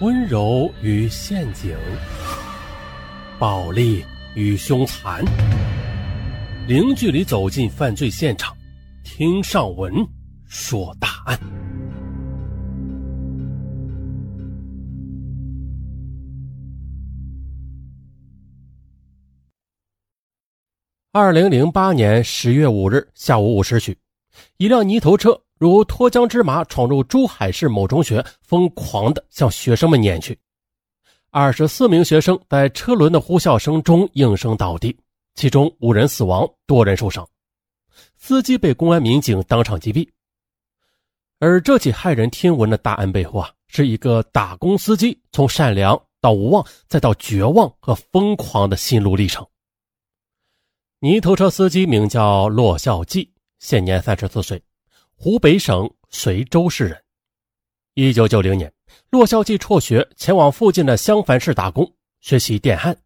温柔与陷阱，暴力与凶残，零距离走进犯罪现场，听上文说大案。二零零八年十月五日下午五时许，一辆泥头车。如脱缰之马闯入珠海市某中学，疯狂地向学生们撵去。二十四名学生在车轮的呼啸声中应声倒地，其中五人死亡，多人受伤。司机被公安民警当场击毙。而这起骇人听闻的大案背后啊，是一个打工司机从善良到无望，再到绝望和疯狂的心路历程。泥头车司机名叫骆孝记，现年三十四岁。湖北省随州市人。一九九零年，骆孝记辍学，前往附近的襄樊市打工，学习电焊。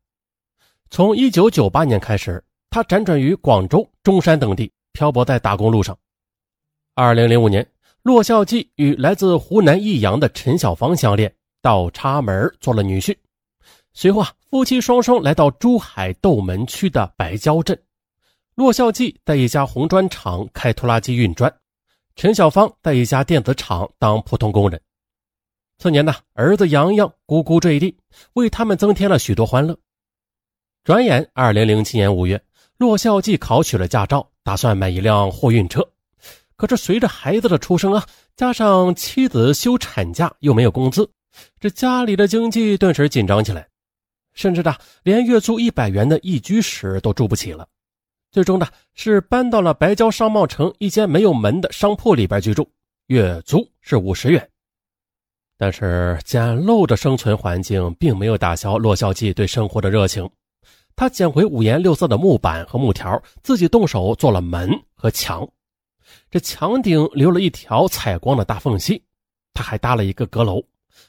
从一九九八年开始，他辗转于广州、中山等地，漂泊在打工路上。二零零五年，骆孝记与来自湖南益阳的陈小芳相恋，倒插门做了女婿。随后啊，夫妻双双来到珠海斗门区的白蕉镇。骆孝记在一家红砖厂开拖拉机运砖。陈小芳在一家电子厂当普通工人。次年呢，儿子洋洋咕咕坠地，为他们增添了许多欢乐。转眼，二零零七年五月，骆孝记考取了驾照，打算买一辆货运车。可是随着孩子的出生啊，加上妻子休产假又没有工资，这家里的经济顿时紧张起来，甚至呢，连月租一百元的一居室都住不起了。最终呢，是搬到了白蕉商贸城一间没有门的商铺里边居住，月租是五十元。但是简陋的生存环境并没有打消骆孝记对生活的热情。他捡回五颜六色的木板和木条，自己动手做了门和墙。这墙顶留了一条采光的大缝隙。他还搭了一个阁楼，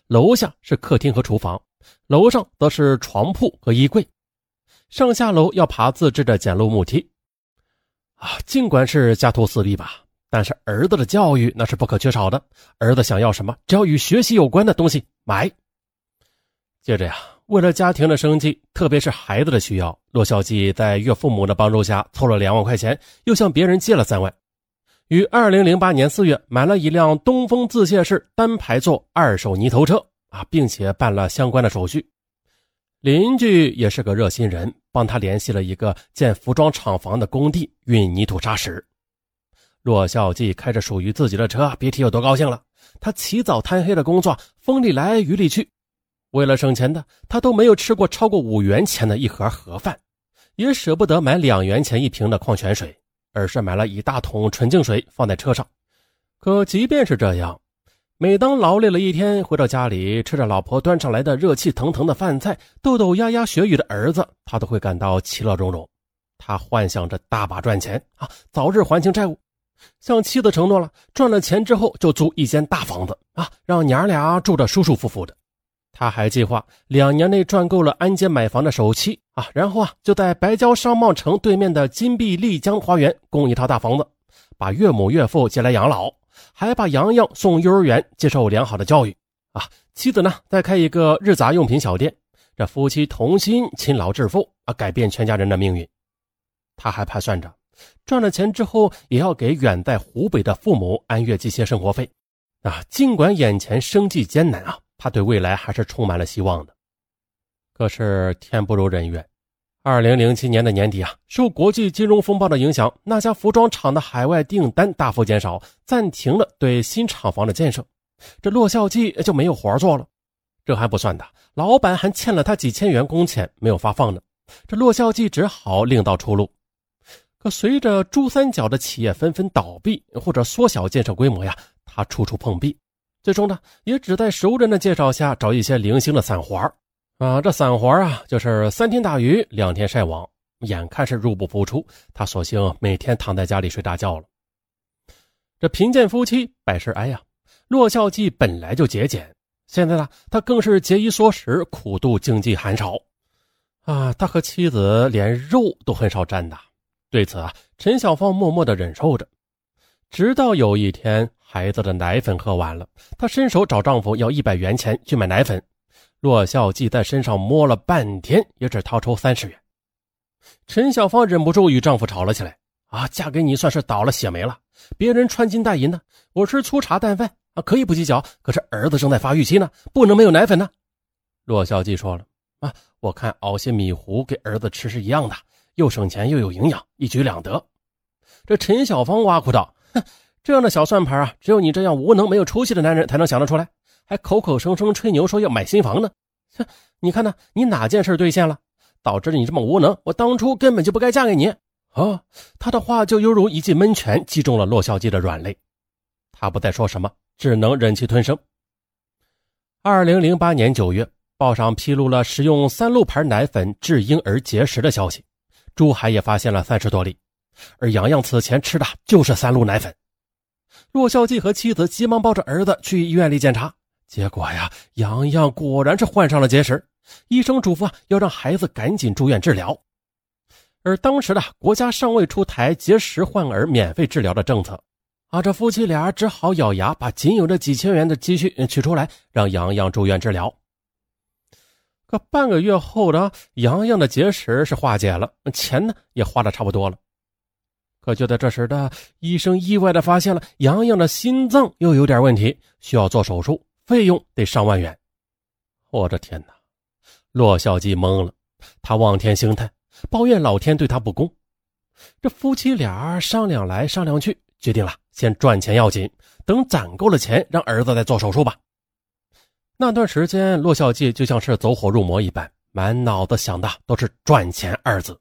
楼下是客厅和厨房，楼上则是床铺和衣柜。上下楼要爬自制的简陋木梯。啊，尽管是家徒四壁吧，但是儿子的教育那是不可缺少的。儿子想要什么，只要与学习有关的东西，买。接着呀，为了家庭的生计，特别是孩子的需要，骆孝记在岳父母的帮助下凑了两万块钱，又向别人借了三万，于二零零八年四月买了一辆东风自卸式单排座二手泥头车啊，并且办了相关的手续。邻居也是个热心人，帮他联系了一个建服装厂房的工地运泥土沙石。骆孝记开着属于自己的车，别提有多高兴了。他起早贪黑的工作，风里来雨里去。为了省钱的，他都没有吃过超过五元钱的一盒盒饭，也舍不得买两元钱一瓶的矿泉水，而是买了一大桶纯净水放在车上。可即便是这样，每当劳累了一天，回到家里，吃着老婆端上来的热气腾腾的饭菜，豆豆牙牙学语的儿子，他都会感到其乐融融。他幻想着大把赚钱啊，早日还清债务，向妻子承诺了，赚了钱之后就租一间大房子啊，让娘俩住着舒舒服服的。他还计划两年内赚够了安监买房的首期啊，然后啊，就在白蕉商贸城对面的金碧丽江花园供一套大房子，把岳母岳父接来养老。还把洋洋送幼儿园，接受良好的教育啊！妻子呢，再开一个日杂用品小店，这夫妻同心，勤劳致富啊，改变全家人的命运。他还盘算着，赚了钱之后，也要给远在湖北的父母按月寄些生活费啊！尽管眼前生计艰难啊，他对未来还是充满了希望的。可是天不如人愿。二零零七年的年底啊，受国际金融风暴的影响，那家服装厂的海外订单大幅减少，暂停了对新厂房的建设。这骆孝记就没有活做了。这还不算的，老板还欠了他几千元工钱没有发放呢。这骆孝记只好另道出路。可随着珠三角的企业纷纷倒闭或者缩小建设规模呀，他处处碰壁，最终呢，也只在熟人的介绍下找一些零星的散活啊，这散活啊，就是三天打鱼两天晒网，眼看是入不敷出，他索性每天躺在家里睡大觉了。这贫贱夫妻百事哀呀。骆孝记本来就节俭，现在呢，他更是节衣缩食，苦度经济寒潮。啊，他和妻子连肉都很少沾的。对此啊，陈小芳默默的忍受着，直到有一天，孩子的奶粉喝完了，她伸手找丈夫要一百元钱去买奶粉。骆孝记在身上摸了半天，也只掏出三十元。陈小芳忍不住与丈夫吵了起来：“啊，嫁给你算是倒了血霉了。别人穿金戴银的，我吃粗茶淡饭啊，可以不计较。可是儿子正在发育期呢，不能没有奶粉呢。”骆孝记说了：“啊，我看熬些米糊给儿子吃是一样的，又省钱又有营养，一举两得。”这陈小芳挖苦道：“哼，这样的小算盘啊，只有你这样无能没有出息的男人才能想得出来。”还口口声声吹牛说要买新房呢，哼！你看呢？你哪件事兑现了，导致你这么无能？我当初根本就不该嫁给你。哦，他的话就犹如一记闷拳，击中了骆孝基的软肋。他不再说什么，只能忍气吞声。二零零八年九月，报上披露了使用三鹿牌奶粉致婴儿结石的消息，珠海也发现了三十多例，而洋洋此前吃的就是三鹿奶粉。骆孝基和妻子急忙抱着儿子去医院里检查。结果呀，洋洋果然是患上了结石。医生嘱咐啊，要让孩子赶紧住院治疗。而当时的国家尚未出台结石患儿免费治疗的政策，啊，这夫妻俩只好咬牙把仅有的几千元的积蓄取出来，让洋洋住院治疗。可半个月后呢，洋洋的结石是化解了，钱呢也花的差不多了。可就在这时的，医生意外的发现了洋洋的心脏又有点问题，需要做手术。费用得上万元，我的天哪！骆孝基懵了，他望天兴叹，抱怨老天对他不公。这夫妻俩商量来商量去，决定了先赚钱要紧，等攒够了钱，让儿子再做手术吧。那段时间，骆孝基就像是走火入魔一般，满脑子想的都是赚钱二字。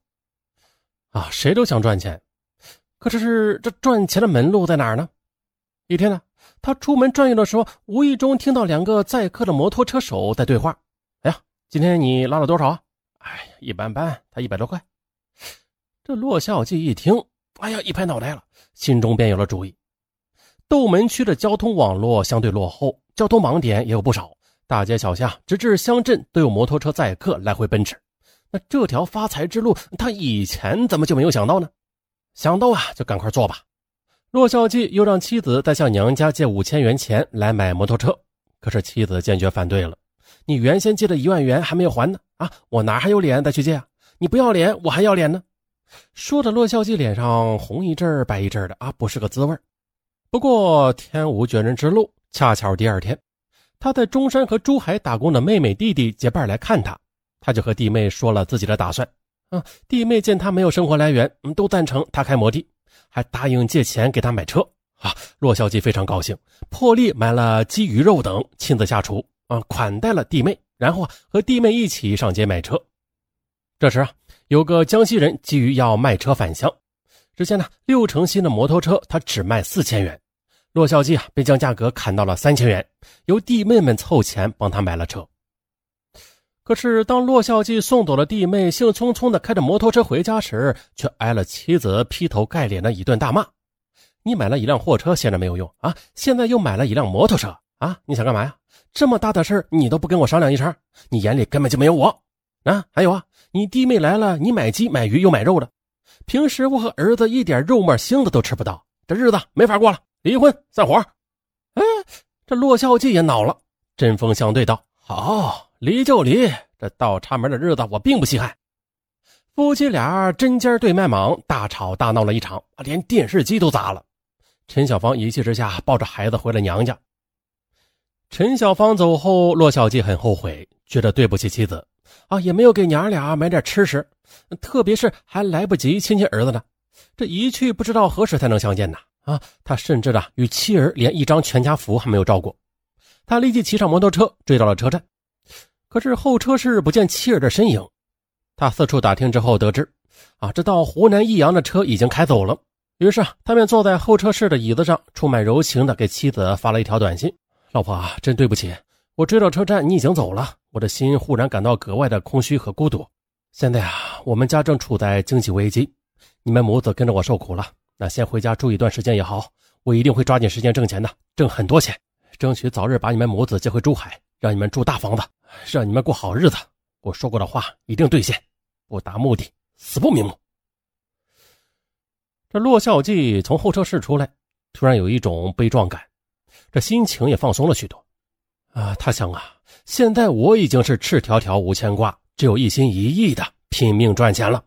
啊，谁都想赚钱，可这是这赚钱的门路在哪儿呢？一天呢？他出门转悠的时候，无意中听到两个载客的摩托车手在对话：“哎呀，今天你拉了多少啊？”“哎，一般般，才一百多块。”这骆孝记一听，哎呀，一拍脑袋了，心中便有了主意。斗门区的交通网络相对落后，交通网点也有不少，大街小巷直至乡镇都有摩托车载客来回奔驰。那这条发财之路，他以前怎么就没有想到呢？想到啊，就赶快做吧。骆孝记又让妻子再向娘家借五千元钱来买摩托车，可是妻子坚决反对了。你原先借的一万元还没有还呢，啊，我哪还有脸再去借啊？你不要脸，我还要脸呢。说的骆孝记脸上红一阵白一阵的啊，不是个滋味不过天无绝人之路，恰巧第二天，他在中山和珠海打工的妹妹弟弟结伴来看他，他就和弟妹说了自己的打算。啊，弟妹见他没有生活来源，都赞成他开摩的。还答应借钱给他买车啊！骆孝基非常高兴，破例买了鸡鱼肉等，亲自下厨啊，款待了弟妹，然后啊和弟妹一起上街买车。这时啊，有个江西人急于要卖车返乡，只见呢六成新的摩托车他只卖四千元，骆孝基啊便将价格砍到了三千元，由弟妹们凑钱帮他买了车。可是，当骆孝记送走了弟妹，兴冲冲的开着摩托车回家时，却挨了妻子劈头盖脸的一顿大骂：“你买了一辆货车，闲着没有用啊！现在又买了一辆摩托车啊！你想干嘛呀？这么大的事儿你都不跟我商量一声，你眼里根本就没有我啊！还有啊，你弟妹来了，你买鸡买鱼又买肉的，平时我和儿子一点肉沫星子都吃不到，这日子没法过了，离婚散伙！”哎，这骆孝记也恼了，针锋相对道：“好。”离就离，这倒插门的日子我并不稀罕。夫妻俩针尖对麦芒，大吵大闹了一场，连电视机都砸了。陈小芳一气之下抱着孩子回了娘家。陈小芳走后，骆小记很后悔，觉得对不起妻子啊，也没有给娘俩买点吃食，特别是还来不及亲亲儿子呢。这一去不知道何时才能相见呢？啊，他甚至呢与妻儿连一张全家福还没有照过。他立即骑上摩托车追到了车站。可是候车室不见妻儿的身影，他四处打听之后得知，啊，这到湖南益阳的车已经开走了。于是他便坐在候车室的椅子上，充满柔情的给妻子发了一条短信：“老婆啊，真对不起，我追到车站，你已经走了，我的心忽然感到格外的空虚和孤独。现在啊，我们家正处在经济危机，你们母子跟着我受苦了，那先回家住一段时间也好，我一定会抓紧时间挣钱的，挣很多钱，争取早日把你们母子接回珠海，让你们住大房子。”让你们过好日子，我说过的话一定兑现，不达目的死不瞑目。这骆孝记从候车室出来，突然有一种悲壮感，这心情也放松了许多。啊，他想啊，现在我已经是赤条条无牵挂，只有一心一意的拼命赚钱了。